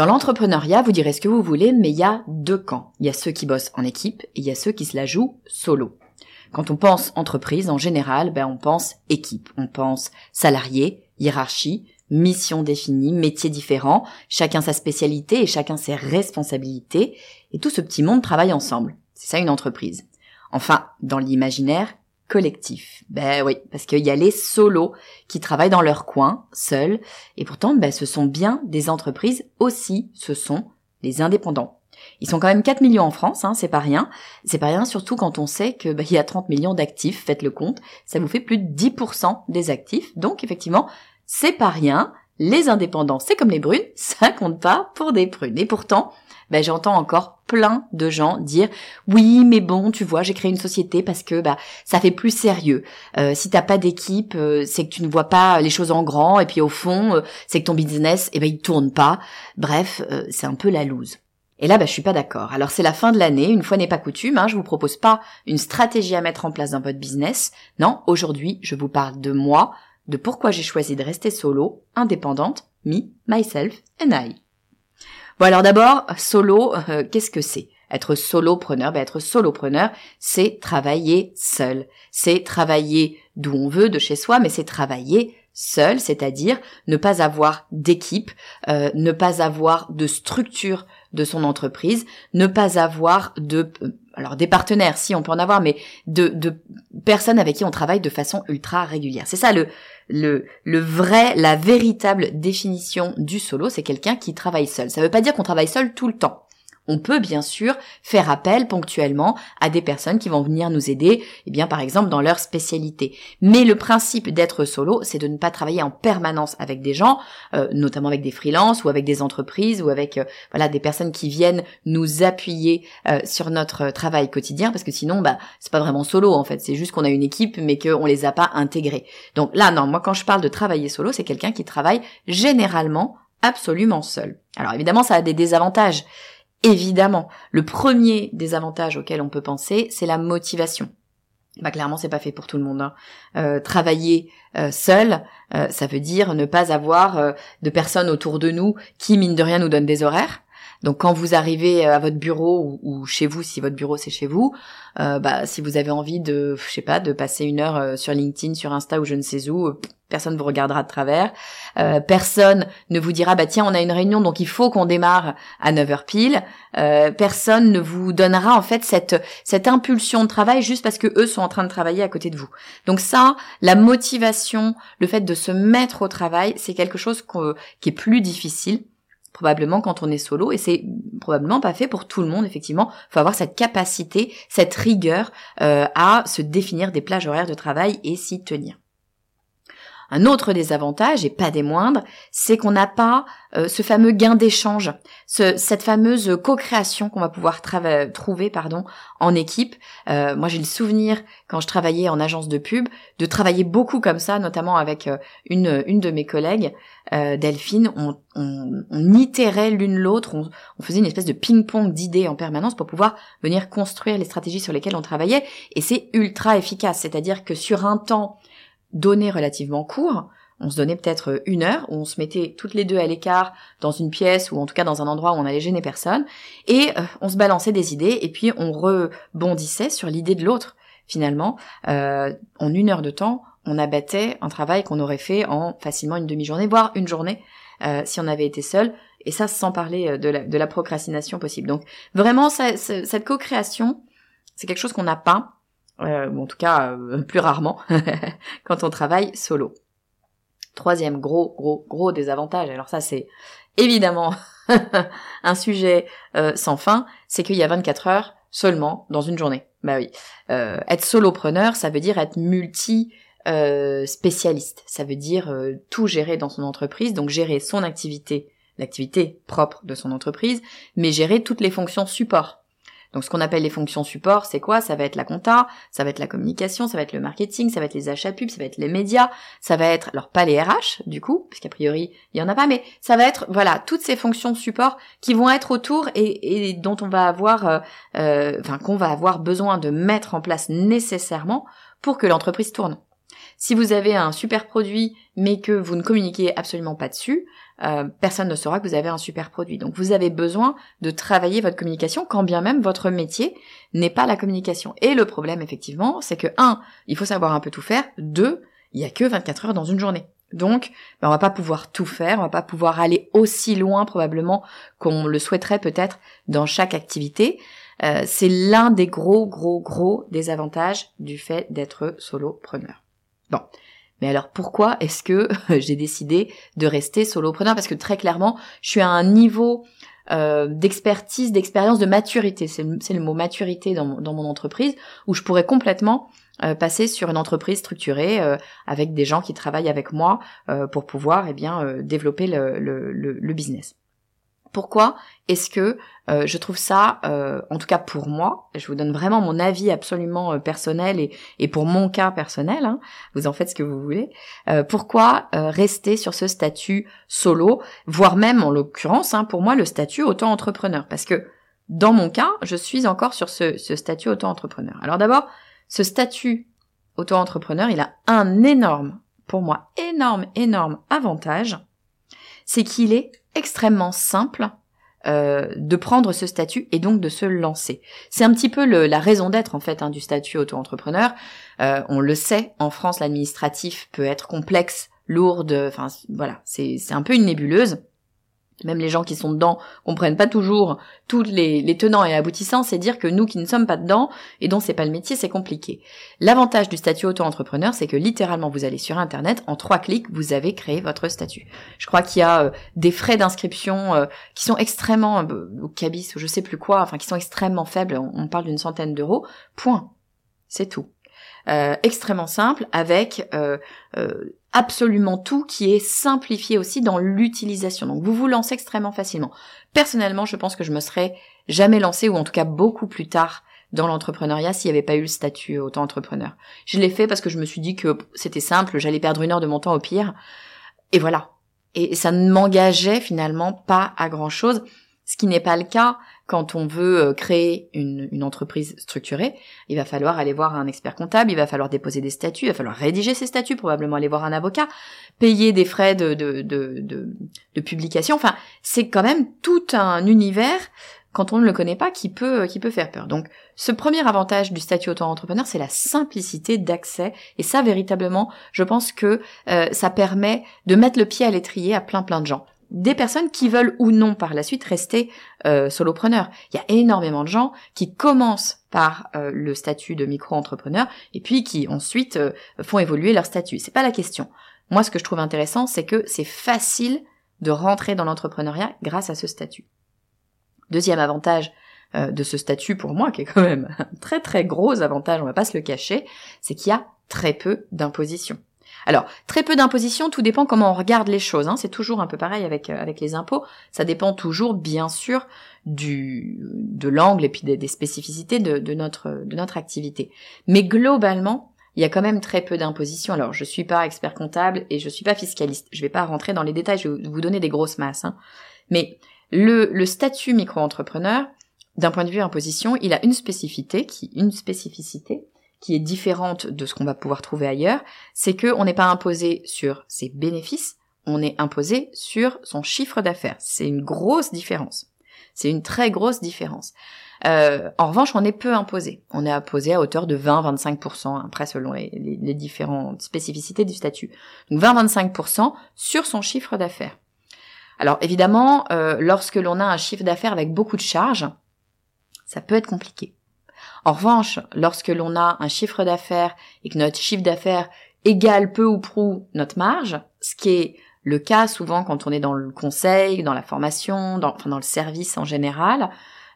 Dans l'entrepreneuriat, vous direz ce que vous voulez, mais il y a deux camps. Il y a ceux qui bossent en équipe et il y a ceux qui se la jouent solo. Quand on pense entreprise, en général, ben on pense équipe, on pense salarié, hiérarchie, mission définie, métier différent, chacun sa spécialité et chacun ses responsabilités, et tout ce petit monde travaille ensemble. C'est ça une entreprise. Enfin, dans l'imaginaire, collectif. Ben oui, parce qu'il y a les solos qui travaillent dans leur coin, seuls, et pourtant, ben, ce sont bien des entreprises aussi, ce sont les indépendants. Ils sont quand même 4 millions en France, hein, c'est pas rien. C'est pas rien surtout quand on sait que ben, il y a 30 millions d'actifs, faites le compte, ça vous fait plus de 10% des actifs. Donc effectivement, c'est pas rien. Les indépendants, c'est comme les brunes, ça compte pas pour des prunes. Et pourtant, ben, j'entends encore plein de gens dire oui mais bon tu vois j'ai créé une société parce que bah ça fait plus sérieux euh, si t'as pas d'équipe euh, c'est que tu ne vois pas les choses en grand et puis au fond euh, c'est que ton business eh ben il tourne pas bref euh, c'est un peu la loose et là, bah, je suis pas d'accord. Alors c'est la fin de l'année, une fois n'est pas coutume, hein, je vous propose pas une stratégie à mettre en place dans votre business. Non, aujourd'hui, je vous parle de moi, de pourquoi j'ai choisi de rester solo, indépendante, me, myself and I. Bon alors d'abord, solo, euh, qu'est-ce que c'est? Être solopreneur, ben être solopreneur, c'est travailler seul. C'est travailler d'où on veut, de chez soi, mais c'est travailler seul, c'est-à-dire ne pas avoir d'équipe, euh, ne pas avoir de structure de son entreprise, ne pas avoir de euh, alors des partenaires si on peut en avoir mais de, personnes avec qui on travaille de façon ultra régulière. C'est ça le le vrai la véritable définition du solo, c'est quelqu'un qui travaille seul. Ça veut pas dire qu'on travaille seul tout le temps. On peut bien sûr faire appel ponctuellement à des personnes qui vont venir nous aider, eh bien par exemple dans leur spécialité. Mais le principe d'être solo, c'est de ne pas travailler en permanence avec des gens, euh, notamment avec des freelances ou avec des entreprises ou avec euh, voilà des personnes qui viennent nous appuyer euh, sur notre travail quotidien, parce que sinon bah c'est pas vraiment solo en fait, c'est juste qu'on a une équipe mais qu'on les a pas intégrés. Donc là non, moi quand je parle de travailler solo, c'est quelqu'un qui travaille généralement absolument seul. Alors évidemment ça a des désavantages. Évidemment, le premier des avantages auxquels on peut penser, c'est la motivation. Bah clairement, c'est pas fait pour tout le monde. Hein. Euh, travailler euh, seul, euh, ça veut dire ne pas avoir de personnes autour de nous qui mine de rien nous donnent des horaires. Donc quand vous arrivez à votre bureau ou, chez vous, si votre bureau c'est chez vous, bah si vous avez envie de, je sais pas, de passer une heure sur LinkedIn, sur Insta ou je ne sais où, personne vous regardera de travers, euh, personne ne vous dira bah tiens on a une réunion donc il faut qu'on démarre à 9h pile, euh, personne ne vous donnera en fait cette cette impulsion de travail juste parce que eux sont en train de travailler à côté de vous. Donc ça, la motivation, le fait de se mettre au travail, c'est quelque chose qui est plus difficile probablement quand on est solo et c'est probablement pas fait pour tout le monde effectivement. Faut avoir cette capacité cette rigueur euh, à se définir des plages horaires de travail et s'y tenir un autre désavantage, et pas des moindres, c'est qu'on n'a pas euh, ce fameux gain d'échange, cette fameuse co-création qu'on va pouvoir trouver pardon, en équipe. Euh, moi, j'ai le souvenir, quand je travaillais en agence de pub, de travailler beaucoup comme ça, notamment avec euh, une, une de mes collègues, Delphine. On, on, on itérait l'une l'autre, on, on faisait une espèce de ping-pong d'idées en permanence pour pouvoir venir construire les stratégies sur lesquelles on travaillait. Et c'est ultra efficace, c'est-à-dire que sur un temps donné relativement court. On se donnait peut-être une heure où on se mettait toutes les deux à l'écart dans une pièce ou en tout cas dans un endroit où on allait gêner personne et euh, on se balançait des idées et puis on rebondissait sur l'idée de l'autre. Finalement, euh, en une heure de temps, on abattait un travail qu'on aurait fait en facilement une demi-journée, voire une journée, euh, si on avait été seul. Et ça, sans parler la, de la procrastination possible. Donc vraiment, cette co-création, c'est quelque chose qu'on n'a pas euh, en tout cas euh, plus rarement, quand on travaille solo. Troisième gros, gros, gros désavantage, alors ça c'est évidemment un sujet euh, sans fin, c'est qu'il y a 24 heures seulement dans une journée. Bah oui. être solopreneur, ça veut dire être multi spécialiste. Ça veut dire tout gérer dans son entreprise, donc gérer son activité, l'activité propre de son entreprise, mais gérer toutes les fonctions support Donc ce qu'on appelle les fonctions support, c'est quoi? Ça va être la compta, ça va être la communication, ça va être le marketing, ça va être les achats pubs, ça va être les médias, ça va être alors pas les RH du coup, parce priori il y en a pas, mais ça va être voilà toutes ces fonctions support qui vont être autour et, dont on va avoir, euh, euh, enfin qu'on va avoir besoin de mettre en place nécessairement pour que l'entreprise tourne. Si vous avez un super produit mais que vous ne communiquez absolument pas dessus, euh, personne ne saura que vous avez un super produit. Donc vous avez besoin de travailler votre communication quand bien même votre métier n'est pas la communication. Et le problème effectivement, c'est que un, il faut savoir un peu tout faire, deux, il y a que 24 heures dans une journée. Donc, ben, on va pas pouvoir tout faire, on va pas pouvoir aller aussi loin probablement qu'on le souhaiterait peut-être dans chaque activité. Euh, c'est l'un des gros, gros, gros désavantages du fait d'être solopreneur. Bon, mais alors pourquoi est-ce que j'ai décidé de rester solopreneur? Parce que très clairement, je suis à un niveau euh, d'expertise, d'expérience, de maturité. C'est le, mot maturité dans, mon entreprise où je pourrais complètement euh, passer sur une entreprise structurée euh, avec des gens qui travaillent avec moi pour pouvoir eh bien développer le business. Pourquoi est-ce que euh, je trouve ça, euh, en tout cas pour moi, je vous donne vraiment mon avis absolument euh, personnel et, pour mon cas personnel, hein, vous en faites ce que vous voulez, pourquoi rester sur ce statut solo, voire même en l'occurrence, hein, pour moi, le statut auto-entrepreneur? Parce que dans mon cas, je suis encore sur ce, ce statut auto-entrepreneur. Alors d'abord, ce statut auto-entrepreneur, il a un énorme, pour moi, énorme, énorme avantage, c'est qu'il est extrêmement simple euh, de prendre ce statut et donc de se lancer. C'est un petit peu la raison d'être en fait hein, du statut auto-entrepreneur. Euh, on le sait, en France, l'administratif peut être complexe, lourde, enfin voilà, c'est un peu une nébuleuse même les gens qui sont dedans comprennent pas toujours tous les, tenants et aboutissants, c'est dire que nous qui ne sommes pas dedans et dont c'est pas le métier, c'est compliqué. L'avantage du statut auto-entrepreneur, c'est que littéralement vous allez sur internet, en trois clics, vous avez créé votre statut. Je crois qu'il y a euh, des frais d'inscription euh, qui sont extrêmement euh, au cabis ou je sais plus quoi, enfin qui sont extrêmement faibles, on, parle d'une centaine d'euros. Point. C'est tout. extrêmement simple avec absolument tout qui est simplifié aussi dans l'utilisation. Donc vous vous lancez extrêmement facilement. Personnellement, je pense que je me serais jamais lancé ou en tout cas beaucoup plus tard dans l'entrepreneuriat s'il n'y avait pas eu le statut auto-entrepreneur. Je l'ai fait parce que je me suis dit que c'était simple, j'allais perdre une heure de mon temps au pire. Et voilà. Et ça ne m'engageait finalement pas à grand chose, ce qui n'est pas le cas quand on veut euh, créer une, entreprise structurée, il va falloir aller voir un expert comptable, il va falloir déposer des statuts, il va falloir rédiger ces statuts, probablement aller voir un avocat, payer des frais de, de, de, publication. Enfin, c'est quand même tout un univers quand on ne le connaît pas qui peut qui peut faire peur. Donc ce premier avantage du statut auto-entrepreneur, c'est la simplicité d'accès et ça véritablement, je pense que euh, ça permet de mettre le pied à l'étrier à plein plein de gens des personnes qui veulent ou non par la suite rester euh, solopreneurs. Il y a énormément de gens qui commencent par euh, le statut de micro-entrepreneur et puis qui ensuite euh, font évoluer leur statut. C'est pas la question. Moi, ce que je trouve intéressant, c'est que c'est facile de rentrer dans l'entrepreneuriat grâce à ce statut. Deuxième avantage euh, de ce statut pour moi, qui est quand même un très très gros avantage, on va pas se le cacher, c'est qu'il y a très peu d'imposition. Alors, très peu d'imposition, tout dépend comment on regarde les choses. Hein. C'est toujours un peu pareil avec, euh, avec les impôts. Ça dépend toujours, bien sûr, du, de l'angle et puis des, spécificités de, notre, de notre activité. Mais globalement, il y a quand même très peu d'imposition. Alors, je suis pas expert comptable et je suis pas fiscaliste. Je vais pas rentrer dans les détails, je vais vous donner des grosses masses. Hein. Mais le, le statut micro-entrepreneur, d'un point de vue imposition, il a une spécificité, qui, une spécificité, qui est différente de ce qu'on va pouvoir trouver ailleurs, c'est que on n'est pas imposé sur ses bénéfices, on est imposé sur son chiffre d'affaires. C'est une grosse différence. C'est une très grosse différence. Euh, en revanche, on est peu imposé. On est imposé à hauteur de 20-25%, après selon les, différentes spécificités du statut. Donc 20-25% sur son chiffre d'affaires. Alors évidemment, euh, lorsque l'on a un chiffre d'affaires avec beaucoup de charges, ça peut être compliqué. En revanche, lorsque l'on a un chiffre d'affaires et que notre chiffre d'affaires égale peu ou prou notre marge, ce qui est le cas souvent quand on est dans le conseil, dans la formation, dans, le service en général,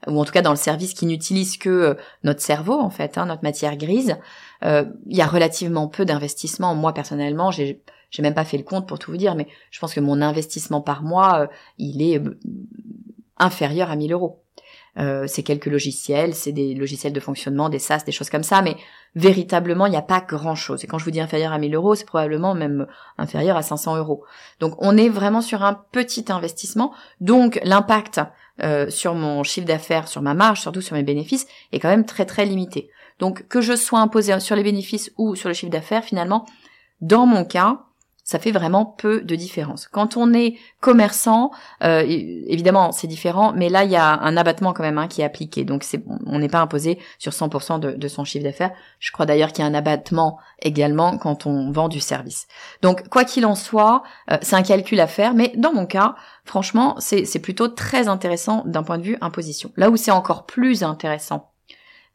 ou en tout cas dans le service qui n'utilise que euh, notre cerveau en fait, hein, notre matière grise, euh, il y a relativement peu d'investissement. Moi personnellement, j'ai j'ai même pas fait le compte pour tout vous dire, mais je pense que mon investissement par mois, euh, il est inférieur à 1000 euros. Euh, c'est quelques logiciels, c'est des logiciels de fonctionnement, des SaaS, des choses comme ça, mais véritablement, il n'y a pas grand-chose. Et quand je vous dis inférieur à 1000 euros, c'est probablement même inférieur à 500 euros. Donc on est vraiment sur un petit investissement, donc l'impact euh, sur mon chiffre d'affaires, sur ma marge, surtout sur mes bénéfices, est quand même très très limité. Donc que je sois imposé sur les bénéfices ou sur le chiffre d'affaires, finalement, dans mon cas, ça fait vraiment peu de différence. Quand on est commerçant, euh, évidemment c'est différent, mais là il y a un abattement quand même hein, qui est appliqué, donc on n'est pas imposé sur 100% de, son chiffre d'affaires. Je crois d'ailleurs qu'il y a un abattement également quand on vend du service. Donc quoi qu'il en soit, euh, c'est un calcul à faire, mais dans mon cas, franchement c'est plutôt très intéressant d'un point de vue imposition. Là où c'est encore plus intéressant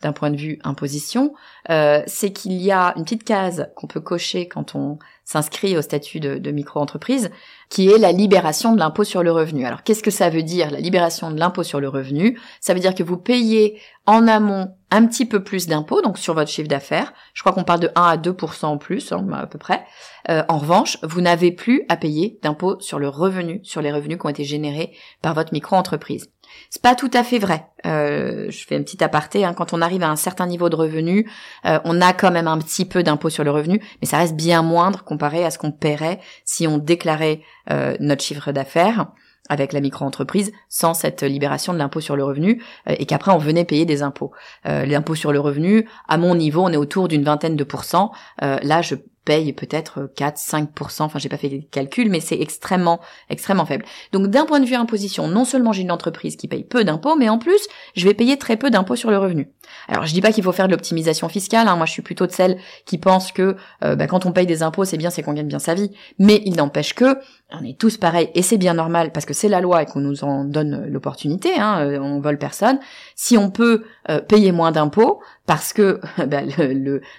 d'un point de vue imposition, euh, c'est qu'il y a une petite case qu'on peut cocher quand on s'inscrit au statut de, micro-entreprise, qui est la libération de l'impôt sur le revenu. Alors qu'est-ce que ça veut dire la libération de l'impôt sur le revenu? Ça veut dire que vous payez en amont un petit peu plus d'impôts, donc sur votre chiffre d'affaires. Je crois qu'on parle de 1 à 2% en plus, hein, à peu près. Euh, en revanche, vous n'avez plus à payer d'impôts sur le revenu, sur les revenus qui ont été générés par votre micro-entreprise. C'est pas tout à fait vrai. Euh, je fais un petit aparté. Hein. Quand on arrive à un certain niveau de revenu, euh, on a quand même un petit peu d'impôt sur le revenu, mais ça reste bien moindre comparé à ce qu'on paierait si on déclarait euh, notre chiffre d'affaires avec la micro-entreprise sans cette libération de l'impôt sur le revenu et qu'après on venait payer des impôts. l'impôt sur le revenu, à mon niveau, on est autour d'une vingtaine de pourcents. là, je paye peut-être 4, 5%, enfin j'ai pas fait les calculs, mais c'est extrêmement, extrêmement faible. Donc d'un point de vue imposition, non seulement j'ai une entreprise qui paye peu d'impôts, mais en plus, je vais payer très peu d'impôts sur le revenu. Alors je dis pas qu'il faut faire de l'optimisation fiscale, hein. moi je suis plutôt de celle qui pense que euh, bah, quand on paye des impôts, c'est bien, c'est qu'on gagne bien sa vie, mais il n'empêche que on est tous pareils et c'est bien normal parce que c'est la loi et qu'on nous en donne l'opportunité, hein, euh, on vole personne. Si on peut euh, payer moins d'impôts parce que bah,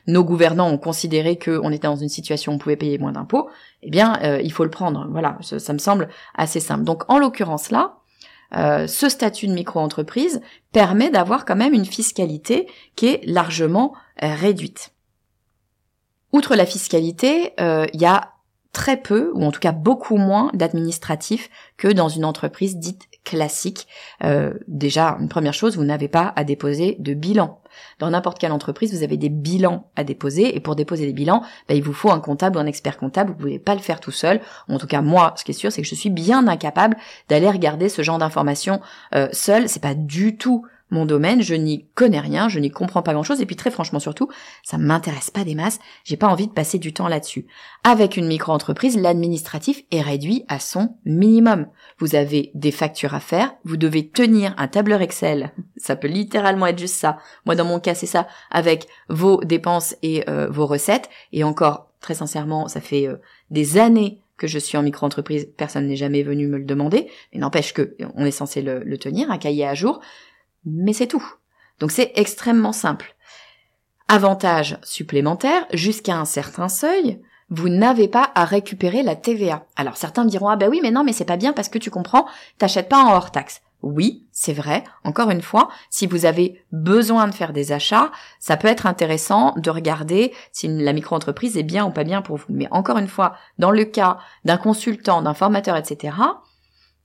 nos gouvernants ont considéré qu'on était dans une situation où on pouvait payer moins d'impôts, eh bien il faut le prendre. Voilà, ça, me semble assez simple. Donc en l'occurrence là, ce statut de micro-entreprise permet d'avoir quand même une fiscalité qui est largement réduite. Outre la fiscalité, il y a très peu, ou en tout cas beaucoup moins d'administratifs que dans une entreprise dite classique. Euh, déjà, une première chose, vous n'avez pas à déposer de bilan. Dans n'importe quelle entreprise, vous avez des bilans à déposer, et pour déposer des bilans, bah, il vous faut un comptable ou un expert comptable, vous pouvez pas le faire tout seul. En tout cas, moi, ce qui est sûr, c'est que je suis bien incapable d'aller regarder ce genre d'informations euh, seul. C'est pas du tout mon domaine, je n'y connais rien, je n'y comprends pas grand-chose, et puis très franchement surtout, ça m'intéresse pas des masses, j'ai pas envie de passer du temps là-dessus. Avec une micro-entreprise, l'administratif est réduit à son minimum. Vous avez des factures à faire, vous devez tenir un tableur Excel, ça peut littéralement être juste ça. Moi dans mon cas c'est ça, avec vos dépenses et euh, vos recettes, et encore, très sincèrement, ça fait euh, des années que je suis en micro-entreprise, personne n'est jamais venu me le demander, mais n'empêche que on est censé le, le tenir, un cahier à jour mais c'est tout. Donc c'est extrêmement simple. Avantage supplémentaire, jusqu'à un certain seuil, vous n'avez pas à récupérer la TVA. Alors certains diront ah ben oui mais non mais c'est pas bien parce que tu comprends, t'achètes pas en hors taxe. Oui, c'est vrai. Encore une fois, si vous avez besoin de faire des achats, ça peut être intéressant de regarder si la micro-entreprise est bien ou pas bien pour vous. Mais encore une fois, dans le cas d'un consultant, d'un formateur, etc.,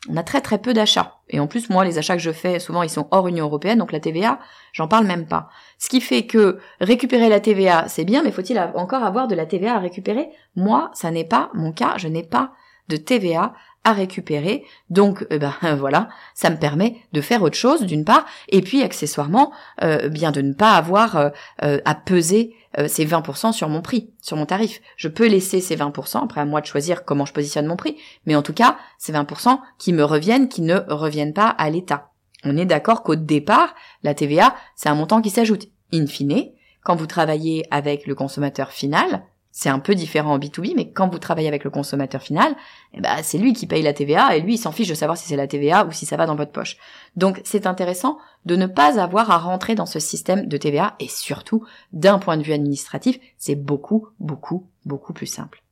on a très très peu d'achats. Et en plus, moi, les achats que je fais, souvent, ils sont hors Union Européenne, donc la TVA, j'en parle même pas. Ce qui fait que récupérer la TVA, c'est bien, mais faut-il encore avoir de la TVA à récupérer? Moi, ça n'est pas mon cas, je n'ai pas de TVA à récupérer. Donc, eh ben voilà, ça me permet de faire autre chose d'une part, et puis accessoirement, euh, bien de ne pas avoir euh, euh, à peser euh, ces 20% sur mon prix, sur mon tarif. Je peux laisser ces 20%, après à moi de choisir comment je positionne mon prix, mais en tout cas, ces 20% qui me reviennent, qui ne reviennent pas à l'État. On est d'accord qu'au départ, la TVA, c'est un montant qui s'ajoute. In fine, quand vous travaillez avec le consommateur final, c'est un peu différent en B2B, mais quand vous travaillez avec le consommateur final, eh ben, c'est lui qui paye la TVA et lui, il s'en fiche de savoir si c'est la TVA ou si ça va dans votre poche. Donc, c'est intéressant de ne pas avoir à rentrer dans ce système de TVA et surtout, d'un point de vue administratif, c'est beaucoup, beaucoup, beaucoup plus simple.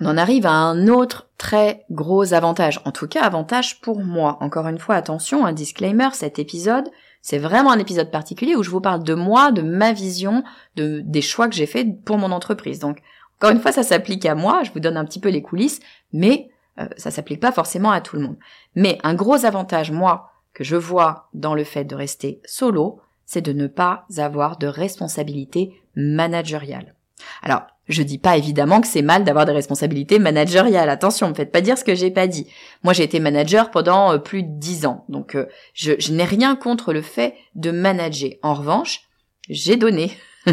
On en arrive à un autre très gros avantage, en tout cas avantage pour moi. Encore une fois, attention, un disclaimer, cet épisode, c'est vraiment un épisode particulier où je vous parle de moi, de ma vision, de des choix que j'ai faits pour mon entreprise. Donc, encore une fois, ça s'applique à moi. Je vous donne un petit peu les coulisses, mais euh, ça s'applique pas forcément à tout le monde. Mais un gros avantage, moi, que je vois dans le fait de rester solo, c'est de ne pas avoir de responsabilité managériale. Alors, je dis pas évidemment que c'est mal d'avoir des responsabilités managériales. Attention, ne faites pas dire ce que j'ai pas dit. Moi, j'ai été manager pendant euh, plus de dix ans, donc euh, je, je n'ai rien contre le fait de manager. En revanche, j'ai donné.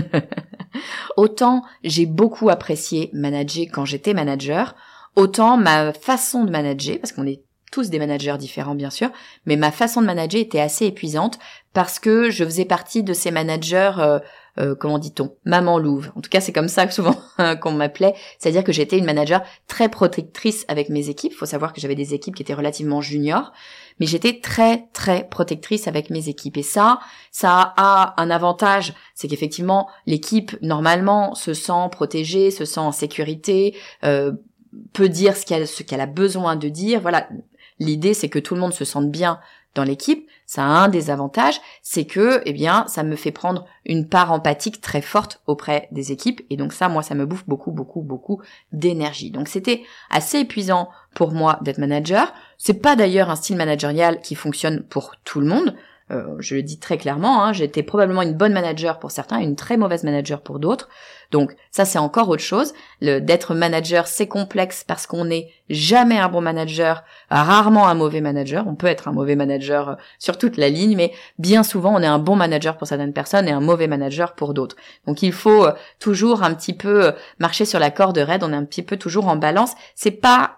autant j'ai beaucoup apprécié manager quand j'étais manager, autant ma façon de manager, parce qu'on est tous des managers différents bien sûr, mais ma façon de manager était assez épuisante parce que je faisais partie de ces managers, euh, euh, comment dit-on, maman louve. En tout cas, c'est comme ça que souvent qu'on m'appelait, c'est-à-dire que j'étais une manager très protectrice avec mes équipes. Faut savoir que j'avais des équipes qui étaient relativement juniors, mais j'étais très très protectrice avec mes équipes. Et ça, ça a un avantage, c'est qu'effectivement l'équipe normalement se sent protégée, se sent en sécurité. Euh, peut dire ce qu'elle ce qu'elle a besoin de dire voilà L'idée, c'est que tout le monde se sente bien dans l'équipe. Ça a un des avantages, c'est que, eh bien, ça me fait prendre une part empathique très forte auprès des équipes. Et donc ça, moi, ça me bouffe beaucoup, beaucoup, beaucoup d'énergie. Donc c'était assez épuisant pour moi d'être manager. C'est pas d'ailleurs un style managérial qui fonctionne pour tout le monde. Euh, je le dis très clairement, hein, j'étais probablement une bonne manager pour certains, une très mauvaise manager pour d'autres. Donc ça c'est encore autre chose. D'être manager c'est complexe parce qu'on n'est jamais un bon manager, rarement un mauvais manager. On peut être un mauvais manager euh, sur toute la ligne, mais bien souvent on est un bon manager pour certaines personnes et un mauvais manager pour d'autres. Donc il faut euh, toujours un petit peu euh, marcher sur la corde raide. On est un petit peu toujours en balance. C'est pas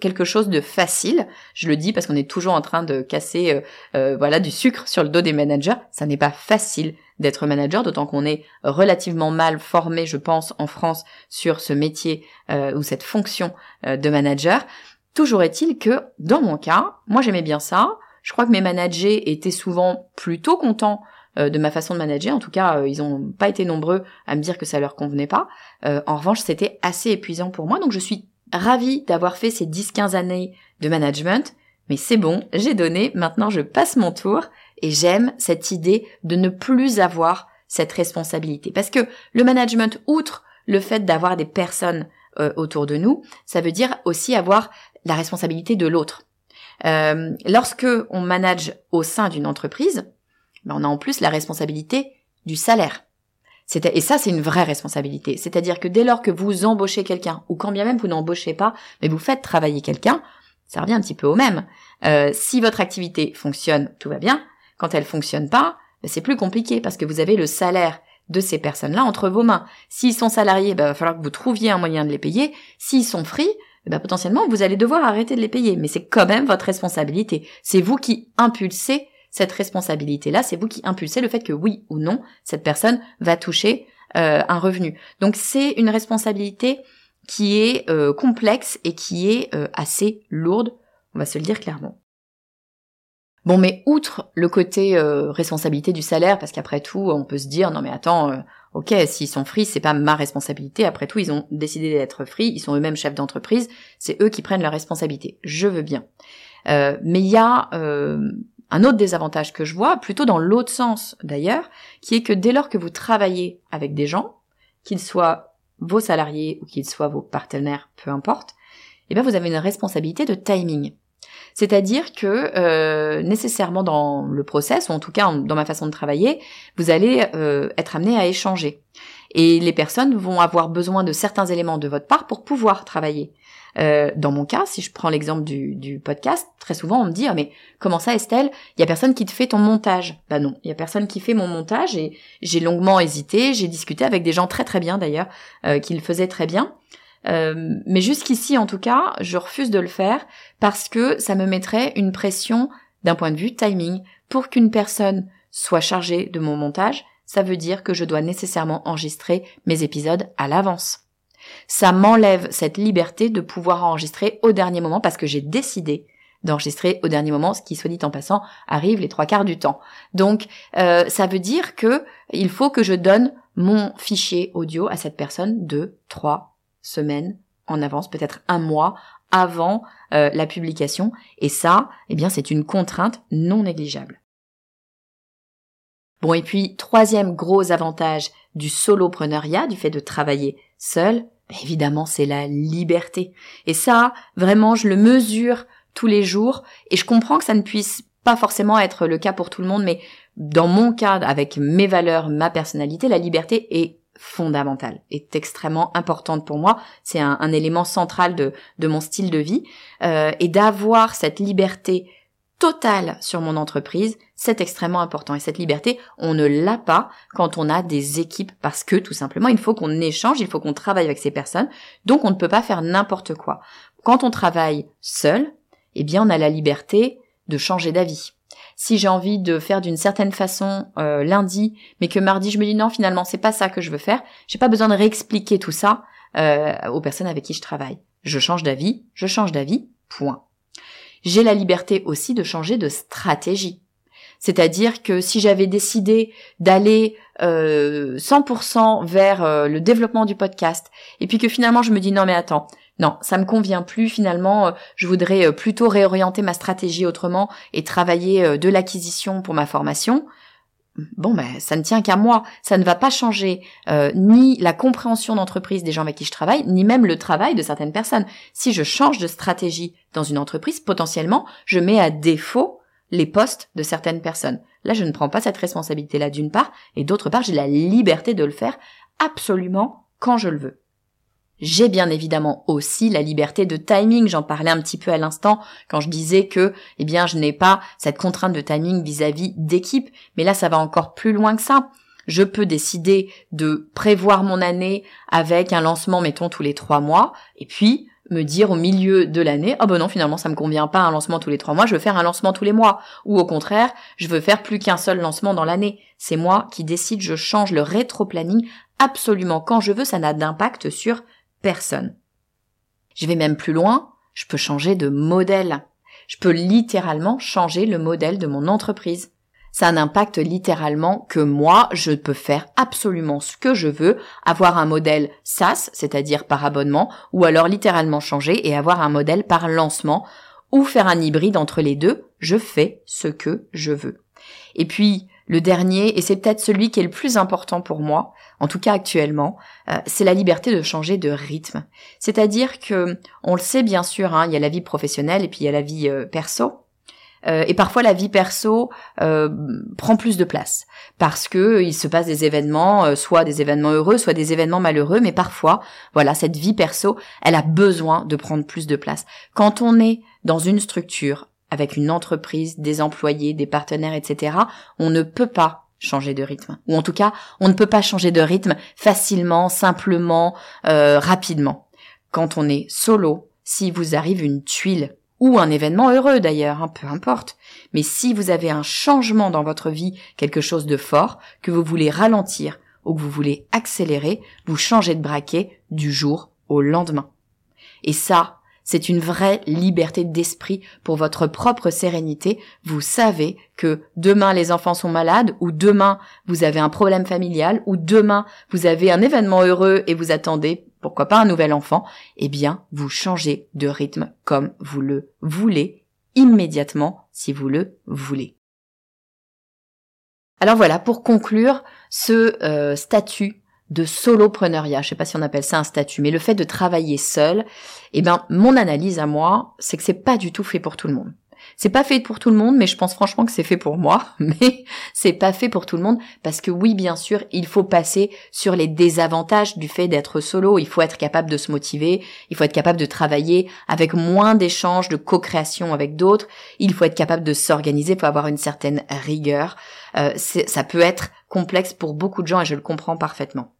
quelque chose de facile. Je le dis parce qu'on est toujours en train de casser voilà du sucre sur le dos des managers. Ça n'est pas facile d'être manager, d'autant qu'on est relativement mal formé, je pense, en France sur ce métier euh, ou cette fonction euh, de manager. Toujours est-il que, dans mon cas, moi j'aimais bien ça. Je crois que mes managers étaient souvent plutôt contents euh, de ma façon de manager. En tout cas, ils n'ont pas été nombreux à me dire que ça leur convenait pas. en revanche, c'était assez épuisant pour moi. Donc je suis ravie d'avoir fait ces 10-15 années de management. Mais c'est bon, j'ai donné, maintenant je passe mon tour et j'aime cette idée de ne plus avoir cette responsabilité. Parce que le management, outre le fait d'avoir des personnes euh, autour de nous, ça veut dire aussi avoir la responsabilité de l'autre. Euh, lorsque on manage au sein d'une entreprise, ben on a en plus la responsabilité du salaire. Et ça, c'est une vraie responsabilité. C'est-à-dire que dès lors que vous embauchez quelqu'un, ou quand bien même vous n'embauchez pas, mais vous faites travailler quelqu'un, ça revient un petit peu au même. Euh, si votre activité fonctionne, tout va bien. Quand elle fonctionne pas, ben, c'est plus compliqué parce que vous avez le salaire de ces personnes-là entre vos mains. S'ils sont salariés, il ben, va falloir que vous trouviez un moyen de les payer. S'ils sont free, ben, potentiellement vous allez devoir arrêter de les payer. Mais c'est quand même votre responsabilité. C'est vous qui impulsez cette responsabilité-là. C'est vous qui impulsez le fait que oui ou non, cette personne va toucher euh, un revenu. Donc c'est une responsabilité qui est euh, complexe et qui est euh, assez lourde. On va se le dire clairement. Bon, mais outre le côté euh, responsabilité du salaire, parce qu'après tout, on peut se dire non mais attends, euh, ok, s'ils sont free, c'est pas ma responsabilité. Après tout, ils ont décidé d'être free, ils sont eux-mêmes chefs d'entreprise, c'est eux qui prennent la responsabilité. Je veux bien. Euh, mais il y a un autre désavantage que je vois, plutôt dans l'autre sens d'ailleurs, qui est que dès lors que vous travaillez avec des gens, qu'ils soient vos salariés ou qu'ils soient vos partenaires, peu importe, eh bien vous avez une responsabilité de timing. C'est-à-dire que euh, nécessairement dans le process, ou en tout cas dans ma façon de travailler, vous allez euh, être amené à échanger. Et les personnes vont avoir besoin de certains éléments de votre part pour pouvoir travailler. Euh, dans mon cas, si je prends l'exemple du, podcast, très souvent on me dit ah, mais comment ça Estelle? Il y a personne qui te fait ton montage. Bah non, il y a personne qui fait mon montage et j'ai longuement hésité. J'ai discuté avec des gens très très bien d'ailleurs euh, qui le faisaient très bien. Euh, mais jusqu'ici, en tout cas, je refuse de le faire parce que ça me mettrait une pression d'un point de vue timing. Pour qu'une personne soit chargée de mon montage, ça veut dire que je dois nécessairement enregistrer mes épisodes à l'avance. Ça m'enlève cette liberté de pouvoir enregistrer au dernier moment parce que j'ai décidé d'enregistrer au dernier moment, ce qui, soit dit en passant, arrive les trois quarts du temps. Donc, euh, ça veut dire que il faut que je donne mon fichier audio à cette personne de trois semaines en avance, peut-être un mois avant euh, la publication. Et ça, eh bien, c'est une contrainte non négligeable. Bon, et puis, troisième gros avantage du solopreneuriat, du fait de travailler seul, ben, évidemment, c'est la liberté. Et ça, vraiment, je le mesure tous les jours, et je comprends que ça ne puisse pas forcément être le cas pour tout le monde, mais dans mon cas, avec mes valeurs, ma personnalité, la liberté est fondamentale, est extrêmement importante pour moi. C'est un, élément central de, de mon style de vie. Euh, et d'avoir cette liberté totale sur mon entreprise, c'est extrêmement important. Et cette liberté, on ne l'a pas quand on a des équipes parce que tout simplement, il faut qu'on échange, il faut qu'on travaille avec ces personnes. Donc, on ne peut pas faire n'importe quoi. Quand on travaille seul, eh bien, on a la liberté de changer d'avis. Si j'ai envie de faire d'une certaine façon euh, lundi, mais que mardi je me dis non, finalement c'est pas ça que je veux faire, j'ai pas besoin de réexpliquer tout ça euh, aux personnes avec qui je travaille. Je change d'avis, je change d'avis, point. J'ai la liberté aussi de changer de stratégie. C'est-à-dire que si j'avais décidé d'aller euh, 100% vers euh, le développement du podcast, et puis que finalement je me dis non mais attends, non, ça me convient plus finalement, euh, je voudrais euh, plutôt réorienter ma stratégie autrement et travailler de l'acquisition pour ma formation. Bon ben ça ne tient qu'à moi, ça ne va pas changer ni la compréhension d'entreprise des gens avec qui je travaille, ni même le travail de certaines personnes. Si je change de stratégie dans une entreprise, potentiellement, je mets à défaut les postes de certaines personnes. Là, je ne prends pas cette responsabilité-là d'une part, et d'autre part, j'ai la liberté de le faire absolument quand je le veux. J'ai bien évidemment aussi la liberté de timing, j'en parlais un petit peu à l'instant quand je disais que, eh bien, je n'ai pas cette contrainte de timing vis-à-vis d'équipe, mais là, ça va encore plus loin que ça. Je peux décider de prévoir mon année avec un lancement, mettons, tous les trois mois, et puis me dire au milieu de l'année, oh ben non, finalement, ça me convient pas un lancement tous les trois mois, je veux faire un lancement tous les mois. Ou au contraire, je veux faire plus qu'un seul lancement dans l'année. C'est moi qui décide, je change le rétro-planning absolument quand je veux, ça n'a d'impact sur Je vais même plus loin, je peux changer de modèle. Je peux littéralement changer le modèle de mon entreprise ça n'impacte littéralement que moi, je peux faire absolument ce que je veux, avoir un modèle SaaS, c'est-à-dire par abonnement, ou alors littéralement changer et avoir un modèle par lancement, ou faire un hybride entre les deux, je fais ce que je veux. Et puis, le dernier, et c'est peut-être celui qui est le plus important pour moi, en tout cas actuellement, euh, c'est la liberté de changer de rythme. C'est-à-dire que, on le sait bien sûr, hein, il y a la vie professionnelle et puis il y a la vie euh, perso. Euh, et parfois la vie perso euh, prend plus de place parce que il se passe des événements, euh, soit des événements heureux, soit des événements malheureux, mais parfois, voilà, cette vie perso, elle a besoin de prendre plus de place. Quand on est dans une structure avec une entreprise, des employés, des partenaires, etc., on ne peut pas changer de rythme. Ou en tout cas, on ne peut pas changer de rythme facilement, simplement, rapidement. Quand on est solo, si vous arrive une tuile ou un événement heureux d'ailleurs, hein, peu importe. Mais si vous avez un changement dans votre vie, quelque chose de fort, que vous voulez ralentir ou que vous voulez accélérer, vous changez de braquet du jour au lendemain. Et ça, c'est une vraie liberté d'esprit pour votre propre sérénité. Vous savez que demain les enfants sont malades ou demain vous avez un problème familial ou demain vous avez un événement heureux et vous attendez pourquoi pas un nouvel enfant, eh bien, vous changez de rythme comme vous le voulez, immédiatement si vous le voulez. Alors voilà, pour conclure, ce euh, statut de solopreneuriat, je sais pas si on appelle ça un statut, mais le fait de travailler seul, eh ben, mon analyse à moi, c'est que c'est pas du tout fait pour tout le monde. C'est pas fait pour tout le monde, mais je pense franchement que c'est fait pour moi. Mais c'est pas fait pour tout le monde parce que oui, bien sûr, il faut passer sur les désavantages du fait d'être solo. Il faut être capable de se motiver. Il faut être capable de travailler avec moins d'échanges, de co-création avec d'autres. Il faut être capable de s'organiser. Il faut avoir une certaine rigueur. Euh, ça peut être complexe pour beaucoup de gens et je le comprends parfaitement.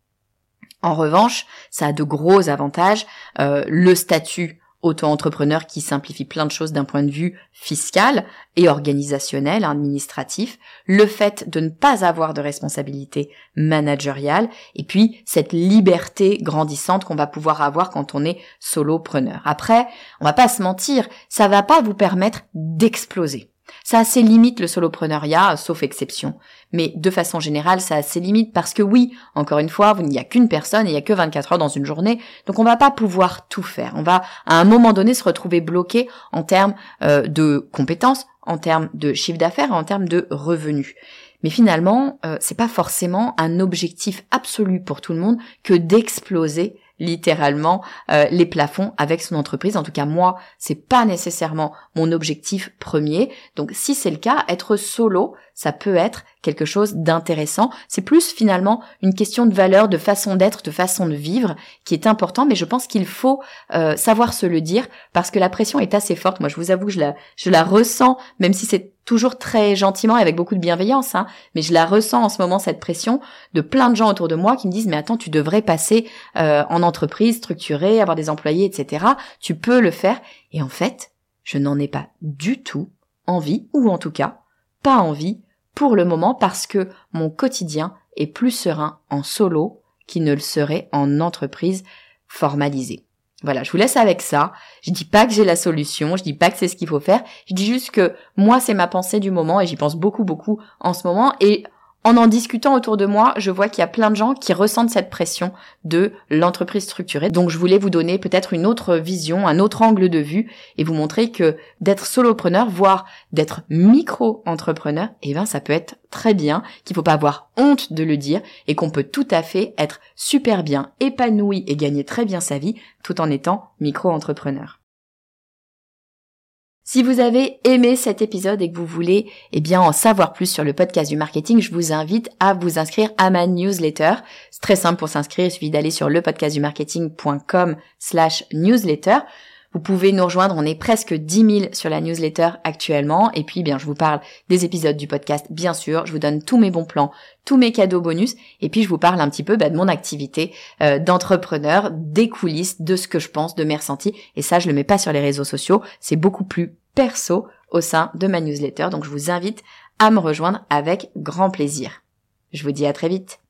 En revanche, ça a de gros avantages. Euh, le statut auto-entrepreneur qui simplifie plein de choses d'un point de vue fiscal et organisationnel, administratif, le fait de ne pas avoir de responsabilité managériale, et puis cette liberté grandissante qu'on va pouvoir avoir quand on est solopreneur. Après, on va pas se mentir, ça va pas vous permettre d'exploser. Ça a ses limites le solopreneuriat, sauf exception. Mais de façon générale, ça a ses limites parce que oui, encore une fois, il n'y a qu'une personne et il n'y a que 24 heures dans une journée, donc on va pas pouvoir tout faire. On va à un moment donné se retrouver bloqué en termes euh, de compétences, en termes de chiffre d'affaires, en termes de revenus. Mais finalement, euh, c'est pas forcément un objectif absolu pour tout le monde que d'exploser littéralement euh, les plafonds avec son entreprise. En tout cas, moi, c'est pas nécessairement mon objectif premier. Donc, si c'est le cas, être solo, ça peut être quelque chose d'intéressant. C'est plus finalement une question de valeur, de façon d'être, de façon de vivre qui est important, mais je pense qu'il faut euh, savoir se le dire parce que la pression est assez forte. Moi, je vous avoue je la, je la ressens, même si c'est toujours très gentiment et avec beaucoup de bienveillance, hein, mais je la ressens en ce moment cette pression de plein de gens autour de moi qui me disent mais attends tu devrais passer euh, en entreprise structurée, avoir des employés, etc. Tu peux le faire et en fait je n'en ai pas du tout envie ou en tout cas pas envie pour le moment parce que mon quotidien est plus serein en solo qu'il ne le serait en entreprise formalisée. Voilà, je vous laisse avec ça. Je dis pas que j'ai la solution, je dis pas que c'est ce qu'il faut faire. Je dis juste que moi c'est ma pensée du moment et j'y pense beaucoup beaucoup en ce moment et en en discutant autour de moi, je vois qu'il y a plein de gens qui ressentent cette pression de l'entreprise structurée. Donc je voulais vous donner peut-être une autre vision, un autre angle de vue et vous montrer que d'être solopreneur, voire d'être micro-entrepreneur, eh ben ça peut être très bien, qu'il faut pas avoir honte de le dire et qu'on peut tout à fait être super bien épanoui et gagner très bien sa vie tout en étant micro-entrepreneur. Si vous avez aimé cet épisode et que vous voulez eh bien en savoir plus sur le podcast du marketing, je vous invite à vous inscrire à ma newsletter. C'est très simple pour s'inscrire, il suffit d'aller sur lepodcastdumarketing.com slash newsletter. Vous pouvez nous rejoindre, on est presque 10 000 sur la newsletter actuellement. Et puis, bien, je vous parle des épisodes du podcast, bien sûr. Je vous donne tous mes bons plans, tous mes cadeaux bonus. Et puis, je vous parle un petit peu bah, de mon activité euh, d'entrepreneur, des coulisses, de ce que je pense, de mes ressentis. Et ça, je le mets pas sur les réseaux sociaux. C'est beaucoup plus perso au sein de ma newsletter. Donc, je vous invite à me rejoindre avec grand plaisir. Je vous dis à très vite.